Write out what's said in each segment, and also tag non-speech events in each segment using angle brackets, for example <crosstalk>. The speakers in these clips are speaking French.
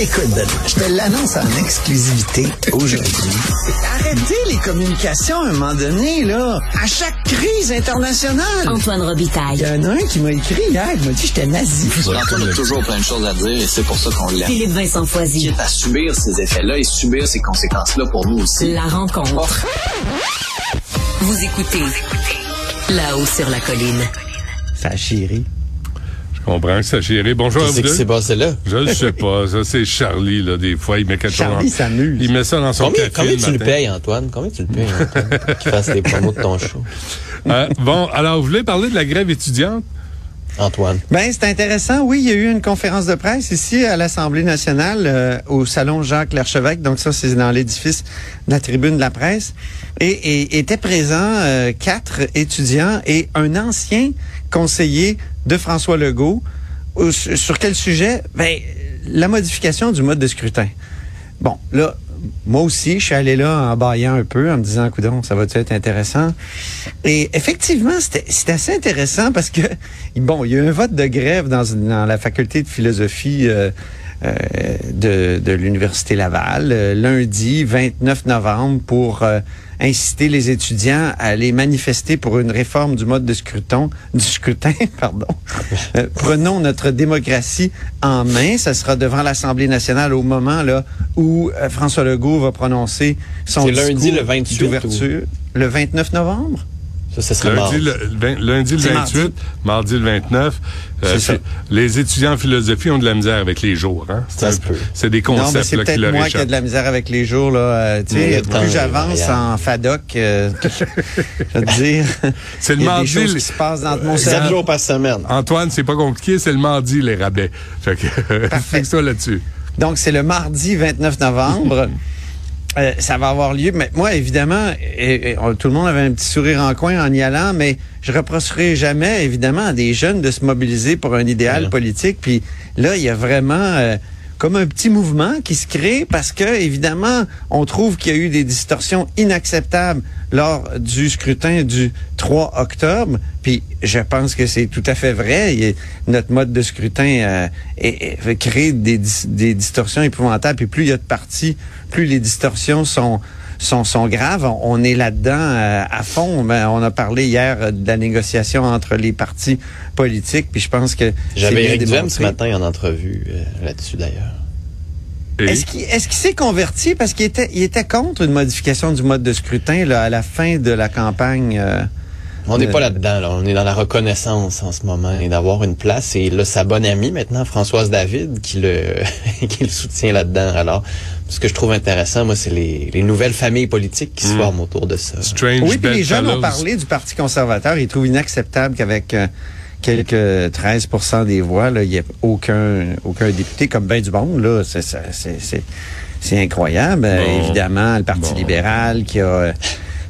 Écoute, Benoît, je te l'annonce en exclusivité aujourd'hui. Arrêtez les communications à un moment donné, là. À chaque crise internationale. Antoine Il Robitaille. y en a un qui m'a écrit hier, il m'a dit que j'étais nazi. Antoine a toujours plein de choses à dire et c'est pour ça qu'on l'aime. Philippe Vincent Foisy. Quitte à subir ces effets-là et subir ces conséquences-là pour nous aussi. La rencontre. Vous écoutez là-haut sur la colline. Ça chérie. Je comprends que ça chérie. Bonjour à vous Qu'est-ce qui s'est passé là? Je ne sais pas. Ça, c'est Charlie, là, des fois. Il met quelque Charlie chose. dans- s'amuse. Il met ça dans son Combien, café combien le tu le payes, Antoine? Combien tu le payes, Antoine, pour qu'il fasse les promos de ton <laughs> show? Euh, bon, alors, vous voulez parler de la grève étudiante? Antoine. Ben, c'est intéressant. Oui, il y a eu une conférence de presse ici à l'Assemblée nationale, euh, au salon Jacques Larchevêque. Donc ça, c'est dans l'édifice de la tribune de la presse. Et, et étaient présents euh, quatre étudiants et un ancien conseiller de François Legault. Au- sur quel sujet? Ben, la modification du mode de scrutin. Bon, là, moi aussi, je suis allé là en baillant un peu, en me disant, coudon, ça va-tu être intéressant? Et effectivement, c'était assez intéressant parce que, <laughs> bon, il y a eu un vote de grève dans, la faculté de philosophie euh, euh, de, l'Université Laval, euh, lundi 29 novembre, pour euh, inciter les étudiants à aller manifester pour une réforme du mode de scrutin, du scrutin, <laughs> pardon. Euh, prenons notre démocratie en main. Ça sera devant l'Assemblée nationale au moment là où euh, François Legault va prononcer son lundi discours le 28 d'ouverture. Le 29 novembre? Ça, ce serait Lundi, mardi. le, le vingt- lundi le C'est 28, mardi. le 29. Euh, ça. les étudiants en philosophie ont de la misère avec les jours. Hein? C'est Ça un se peu- peut. C'est des Non, mais concepts c'est là, qui peut-être moi qui ai de la misère avec les jours. Là, Euh, plus j'avance en FADOC, euh, <laughs> je veux te dire, C'est le il y a des mardi, choses les- qui se passent dans mon Sept cerveau. jours par semaine. Antoine, c'est pas compliqué, c'est le mardi, les rabais. Fait que, <laughs> fixe ça là-dessus. Donc, c'est le mardi 29 novembre. <laughs> Euh, ça va avoir lieu. Mais moi, évidemment, et- et on- tout le monde avait un petit sourire en coin en y allant, mais je reprocherai jamais, évidemment, à des jeunes de se mobiliser pour un idéal Ouais. politique. Puis là, il y a vraiment euh, comme un petit mouvement qui se crée parce que, évidemment, on trouve qu'il y a eu des distorsions inacceptables lors du scrutin du 3 octobre. Puis je pense que c'est tout à fait vrai. Notre mode de scrutin euh, crée des, des distorsions épouvantables. Puis plus il y a de partis, plus les distorsions sont sont, sont graves. On, on est là-dedans euh, à fond. Ben, on a parlé hier euh, de la négociation entre les partis politiques. Puis je pense que c'est J'avais Eric Duhem ce matin en entrevue euh, là-dessus, d'ailleurs. Et- Est-ce qu'il est-ce qu'il s'est converti? Parce qu'il était, il était contre une modification du mode de scrutin là, à la fin de la campagne? euh, On n'est pas là-dedans, là. On est dans la reconnaissance en ce moment et d'avoir une place. Et là, sa bonne amie maintenant, Françoise David, qui le, <laughs> qui le soutient là-dedans. Alors, ce que je trouve intéressant, moi, c'est les, les nouvelles familles politiques qui se Mm. forment autour de ça. Strange Oui, puis les jeunes ont parlé du Parti conservateur. Ils trouvent inacceptable qu'avec euh, quelques 13% des voix, là, il n'y ait aucun, aucun député comme ben du monde. Là, c'est, c'est, c'est, c'est- c'est incroyable. Euh, Bon. évidemment, le Parti Bon. libéral qui a, euh,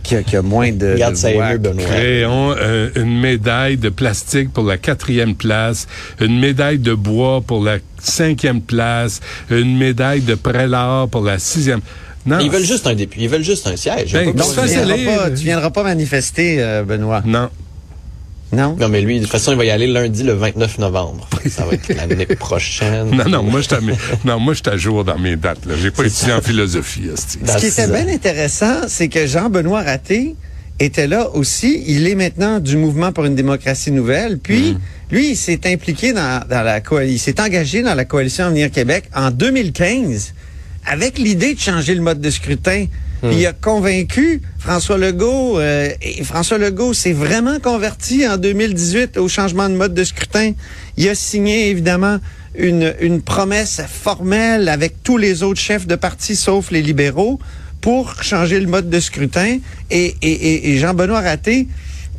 qui a, qui a moins de, Regarde de ça voix. Benoît. Créons euh, une médaille de plastique pour la quatrième place, une médaille de bois pour la cinquième place, une médaille de prélat pour la sixième. Non, Ils veulent juste un député. Ils veulent juste un siège. Ben, Donc, tu viendras, pas, tu viendras pas manifester, euh, Benoît. non. Non? Non, mais lui, de toute façon, il va y aller lundi le 29 novembre. Ça va être l'année <laughs> prochaine. Non, non, moi, je suis à, mes- non, moi, je à jour dans mes dates. Là. J'ai pas étudié en philosophie. hostie. Ce qui était bien intéressant, c'est que Jean-Benoît Raté était là aussi. Il est maintenant du mouvement pour une démocratie nouvelle. Puis, Mm. lui, il s'est impliqué dans, dans la coalition, il s'est engagé dans la coalition Avenir Québec en 2015 avec l'idée de changer le mode de scrutin. Il a convaincu François Legault. euh, et François Legault s'est vraiment converti en 2018 au changement de mode de scrutin. Il a signé, évidemment, une, une promesse formelle avec tous les autres chefs de parti, sauf les libéraux, pour changer le mode de scrutin. Et, et, et, et Jean-Benoît Raté,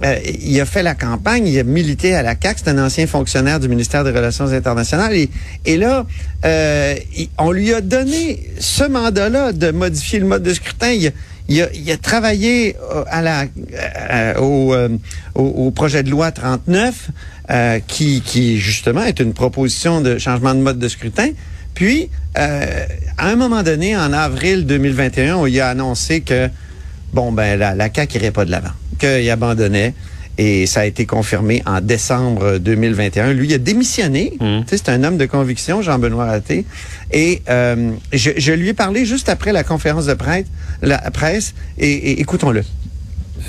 euh, il a fait la campagne, il a milité à la CAQ, c'est un ancien fonctionnaire du ministère des Relations internationales. Et, là, euh, on lui a donné ce mandat-là de modifier le mode de scrutin. Il, a- il a, il a travaillé euh, à la, euh, au, euh, au, projet de loi 39, euh, qui, qui justement est une proposition de changement de mode de scrutin. Puis, à un moment donné, en avril 2021, on y a annoncé que bon ben la, la CAQ irait pas de l'avant, qu'il abandonnait. et ça a été confirmé en décembre 2021. Lui, il a démissionné. Mm. Tu sais, c'est un homme de conviction, Jean-Benoît Raté. Et euh, je, je lui ai parlé juste après la conférence de presse, la presse et, et écoutons-le.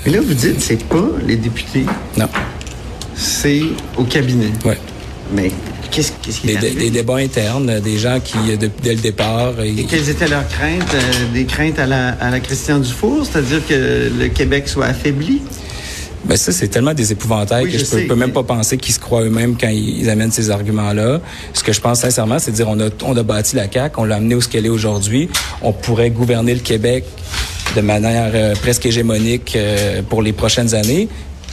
Et là, vous dites, c'est pas les députés, Non. c'est au cabinet. Ouais. Mais qu'est-ce qu'est-ce qui Des, est débats internes, euh, des gens qui, euh, de- dès le départ, euh, Et quelles étaient leurs craintes? euh, des craintes à la, à la Christian Dufour, c'est-à-dire que le Québec soit affaibli? Ben ça, c'est tellement des épouvantails Oui, que je peux, sais, peux même mais- pas penser qu'ils se croient eux-mêmes quand ils, ils amènent ces arguments-là. Ce que je pense sincèrement, c'est de dire on a, on a bâti la CAQ, on l'a amené où ce qu'elle est aujourd'hui. On pourrait gouverner le Québec de manière euh, presque hégémonique euh, pour les prochaines années.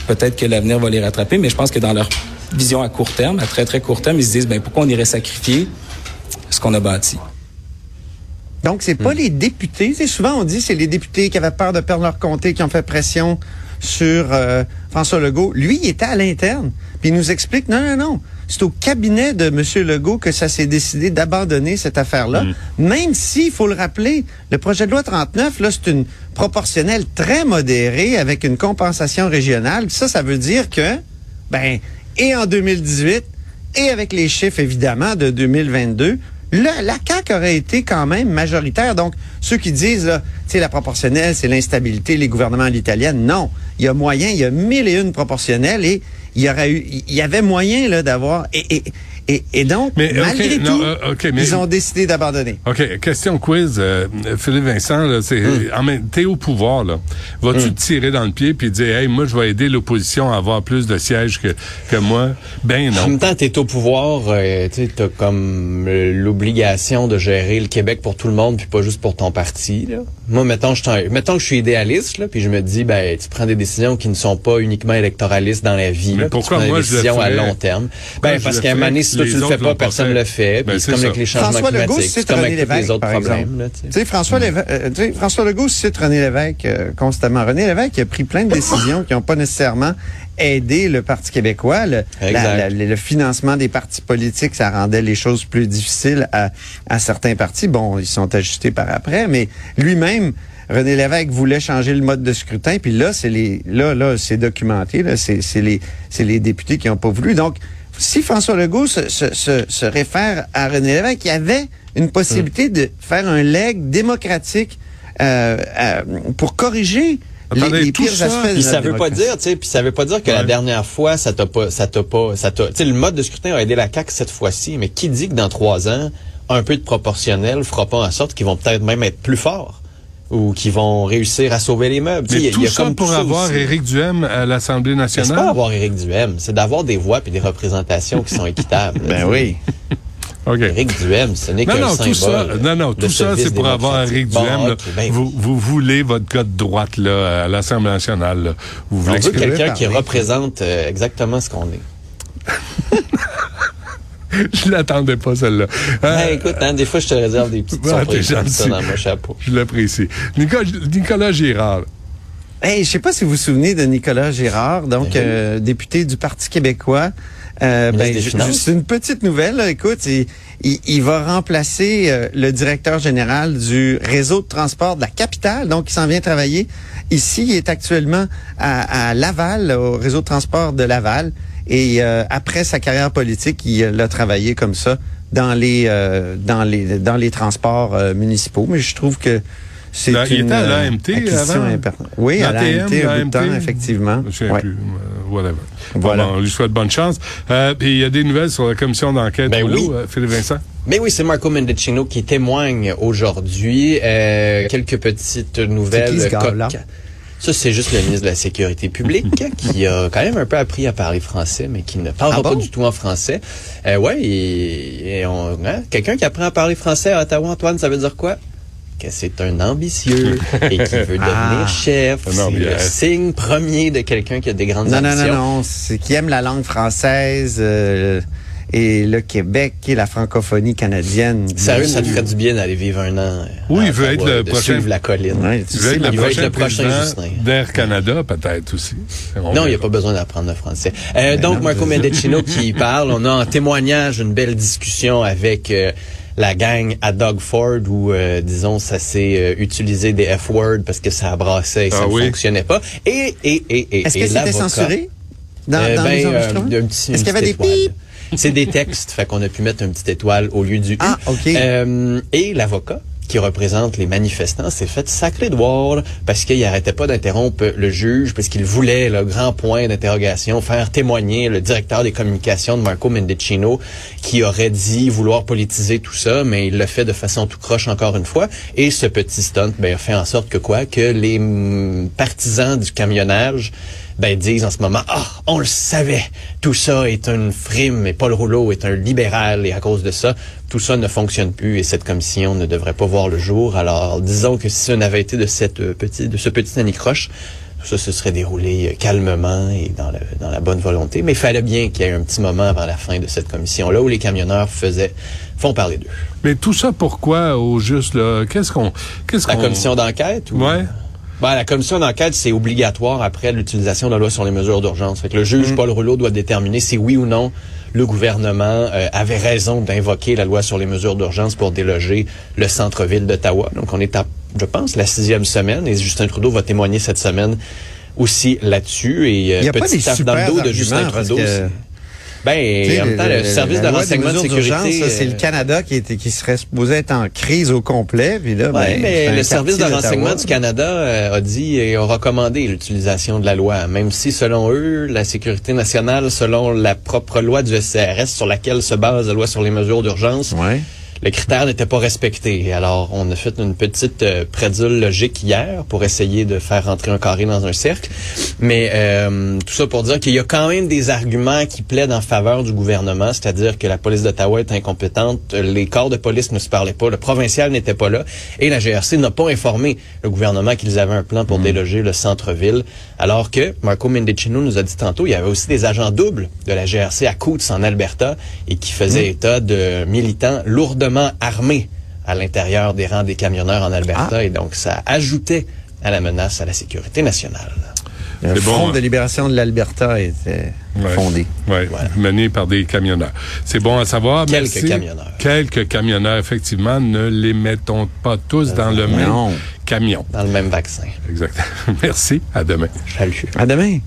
Peut-être que l'avenir va les rattraper, mais je pense que dans leur vision à court terme, à très très court terme, ils se disent ben pourquoi on irait sacrifier ce qu'on a bâti? Donc, c'est Hmm. pas les députés. C'est souvent, on dit, c'est les députés qui avaient peur de perdre leur comté, qui ont fait pression sur euh, François Legault. Lui, il était à l'interne. Puis il nous explique, non, non, non. C'est au cabinet de M. Legault que ça s'est décidé d'abandonner cette affaire-là. Même si, il faut le rappeler, le projet de loi 39, là, c'est une proportionnelle très modérée avec une compensation régionale. Ça, ça veut dire que, ben, et en 2018, et avec les chiffres, évidemment, de 2022, la, CAQ aurait été quand même majoritaire. Donc, ceux qui disent, là, tu sais, la proportionnelle, c'est l'instabilité, les gouvernements à l'italienne, non. Il y a moyen, il y a mille et une proportionnelles et il y aurait eu, il y avait moyen, là, d'avoir, et, et, et donc, Mais, malgré tout, euh, mais- ils ont décidé d'abandonner. OK, question quiz. euh, Philippe Vincent, c'est, en même, t'es au pouvoir, là. Vas-tu te tirer dans le pied puis dire, hey, moi, je vais aider l'opposition à avoir plus de sièges que, que moi? Ben En non. même temps, t'es au pouvoir, euh, tu sais, t'as comme euh, l'obligation de gérer le Québec pour tout le monde, puis pas juste pour ton parti. Là. Moi, mettons, je mettons que je suis idéaliste, là, puis je me dis, ben, tu prends des décisions qui ne sont pas uniquement électoralistes dans la vie. Mais là, pourquoi tu prends moi, des je le décisions à long terme? Pourquoi Ben, parce qu'à un moment donné, si toi tu le fais pas, personne fait. le fait. Ben, Puis c'est c'est comme ça. avec les changements François Legault climatiques. cite C'est comme René avec les autres problèmes. tu sais. François, Léve- euh, tu sais, François Legault cite René Lévesque euh, constamment. René Lévesque a pris plein de décisions qui n'ont pas nécessairement aidé le Parti québécois. Le, la- Exact. la- le financement des partis politiques, ça rendait les choses plus difficiles à, à certains partis. Bon, ils sont ajustés par après, mais lui-même, René Lévesque voulait changer le mode de scrutin, puis là, c'est les, là, là, c'est documenté, là, c'est, c'est les, c'est les députés qui n'ont pas voulu. Donc, si François Legault se, se, se, se réfère à René Lévesque, il y avait une possibilité de faire un leg démocratique euh, euh, pour corriger Attendez, les tout pires ça- aspects de ça veut pas dire, tu sais, puis ça veut pas dire que la dernière fois ça t'a pas, ça t'a pas, ça t'a, tu sais, le mode de scrutin a aidé la CAQ cette fois-ci, mais qui dit que dans trois ans, un peu de proportionnel fera pas en sorte qu'ils vont peut-être même être plus forts ou qu'ils vont réussir à sauver les meubles? Tu sais, Mais il y a- tout y a ça comme pour tout ça avoir aussi. Éric Duhem à l'Assemblée Mais c'est pas nationale? avoir Éric Duhem, c'est d'avoir des voix puis des représentations qui sont équitables. Ben oui. OK. Éric Duhem, ce n'est Non, qu'un non, symbole. tout ça, non, non, tout ça, c'est pour avoir. Éric Duhem. ben, vous, vous voulez votre gars de droite là, à l'Assemblée nationale. là. Vous on voulez quelqu'un qui représente euh, exactement ce qu'on est. <laughs> Je l'attendais pas, celle-là. Euh, Ben, écoute, hein, des fois, je te réserve des petites surprises comme ça gentil. dans mon chapeau. je l'apprécie. Nicolas, Nicolas Girard. Hey, je sais pas si vous vous souvenez de Nicolas Girard, donc oui. euh, député du Parti québécois. Euh, ben, juste une petite nouvelle. là. Écoute, il, il- il va remplacer euh, le directeur général du réseau de transport de la capitale. Donc, il s'en vient travailler ici. Il est actuellement à, à Laval, au réseau de transport de Laval. Et euh, après sa carrière politique, il euh, a travaillé comme ça dans les euh, dans les dans les transports euh, municipaux. Mais je trouve que c'est Là, il une était à l'AMT avant? importante. Oui, à l'AMT, un bout de temps, effectivement. Je ne sais Ouais. plus. Whatever. Voilà. Bon, on lui souhaite bonne chance. Euh, puis il y a des nouvelles sur la commission d'enquête Ben oui. euh, Philippe Vincent? Mais oui, c'est Marco Mendicino qui témoigne aujourd'hui. Euh, quelques petites nouvelles. C'est qui, ce. Ça, c'est juste le ministre de la Sécurité publique <laughs> qui a quand même un peu appris à parler français, mais qui ne parlera Ah bon? pas du tout en français. Euh, ouais, et, et on- hein, quelqu'un qui apprend à parler français à Ottawa, Antoine, ça veut dire quoi? Que c'est un ambitieux et qui veut <laughs> devenir Ah. chef. C'est le signe premier de quelqu'un qui a des grandes Non, non, ambitions. non, non. C'est qui aime la langue française euh, et le Québec et la francophonie canadienne. Sérieux, ça te ferait du bien d'aller vivre un an. Oui, il veut être le prochain- suivre la colline. Ouais, tu Il sais, être la- le il va être prochain le prochain d'Air Canada, peut-être aussi. On Non, il n'y a pas besoin d'apprendre le français. Euh, donc, non, Marco. Mendicino qui parle. On a en témoignage une belle discussion avec euh, la gang à Doug Ford où, euh, disons, ça s'est euh, utilisé des F-words parce que ça brassait et ça Ah ne oui? fonctionnait pas. Et, et, et, et, Est-ce et que c'était l'avocat- censuré? dans, Euh, dans les ben, euh, enregistrements? Est-ce qu'il y avait des pipes? C'est des textes, fait qu'on a pu mettre une petite étoile au lieu du U. Ah, OK. Euh, et l'avocat qui représente les manifestants s'est fait sacré de voir parce qu'il arrêtait pas d'interrompre le juge parce qu'il voulait le grand point d'interrogation faire témoigner le directeur des communications de Marco Mendicino qui aurait dit vouloir politiser tout ça mais il le fait de façon tout croche encore une fois. Et ce petit stunt ben, fait en sorte que quoi? Que les mm, partisans du camionnage ben, disent en ce moment, ah, on le savait, tout ça est une frime et Paul Rouleau est un libéral et à cause de ça, tout ça ne fonctionne plus et cette commission ne devrait pas voir le jour. Alors, disons que si ça n'avait été de cette euh, petite, de ce petit anicroche, tout ça se serait déroulé euh, calmement et dans, le, dans la bonne volonté. Mais il fallait bien qu'il y ait un petit moment avant la fin de cette commission-là où les camionneurs faisaient, font parler d'eux. Mais tout ça pourquoi au juste là? Qu'est-ce qu'on qu'est-ce La qu'on commission d'enquête? ou- Ouais. Ben, la commission d'enquête, c'est obligatoire après l'utilisation de la loi sur les mesures d'urgence. Fait que le juge Paul Rouleau doit déterminer si oui ou non le gouvernement euh, avait raison d'invoquer la loi sur les mesures d'urgence pour déloger le centre-ville d'Ottawa. Donc, on est à, je pense, la sixième semaine et Justin Trudeau va témoigner cette semaine aussi là-dessus. Et euh, Il n'y a pas petit des tape dans super le dos de Justin Trudeau. Ben, en même temps, le, service de renseignement de sécurité... c'est le euh, Canada qui, était, qui serait supposé être en crise au complet. Puis là, ben, mais le service de renseignement du Canada euh, a dit et a recommandé l'utilisation de la loi, même si selon eux, la sécurité nationale, selon la propre loi du SCRS sur laquelle se base la loi sur les mesures d'urgence, Ouais. Le critère n'était pas respecté. Alors, on a fait une petite euh, prédule logique hier pour essayer de faire rentrer un carré dans un cercle. Mais euh, tout ça pour dire qu'il y a quand même des arguments qui plaident en faveur du gouvernement, c'est-à-dire que la police d'Ottawa est incompétente, les corps de police ne se parlaient pas, le provincial n'était pas là, et la GRC n'a pas informé le gouvernement qu'ils avaient un plan pour déloger le centre-ville, alors que Marco Mendicino nous a dit tantôt, il y avait aussi des agents doubles de la GRC à Coutts en Alberta et qui faisaient état de militants lourdement armés à l'intérieur des rangs des camionneurs en Alberta, et donc ça ajoutait à la menace à la sécurité nationale. Le bon, Front hein. de libération de l'Alberta était Ouais. fondé. Oui, mené par des camionneurs. C'est bon à savoir. Quelques merci. camionneurs. Quelques camionneurs, effectivement. Ne les mettons pas tous dans le même Non. camion. Dans le même vaccin. Exactement. <laughs> Merci. À demain. Salut. À demain.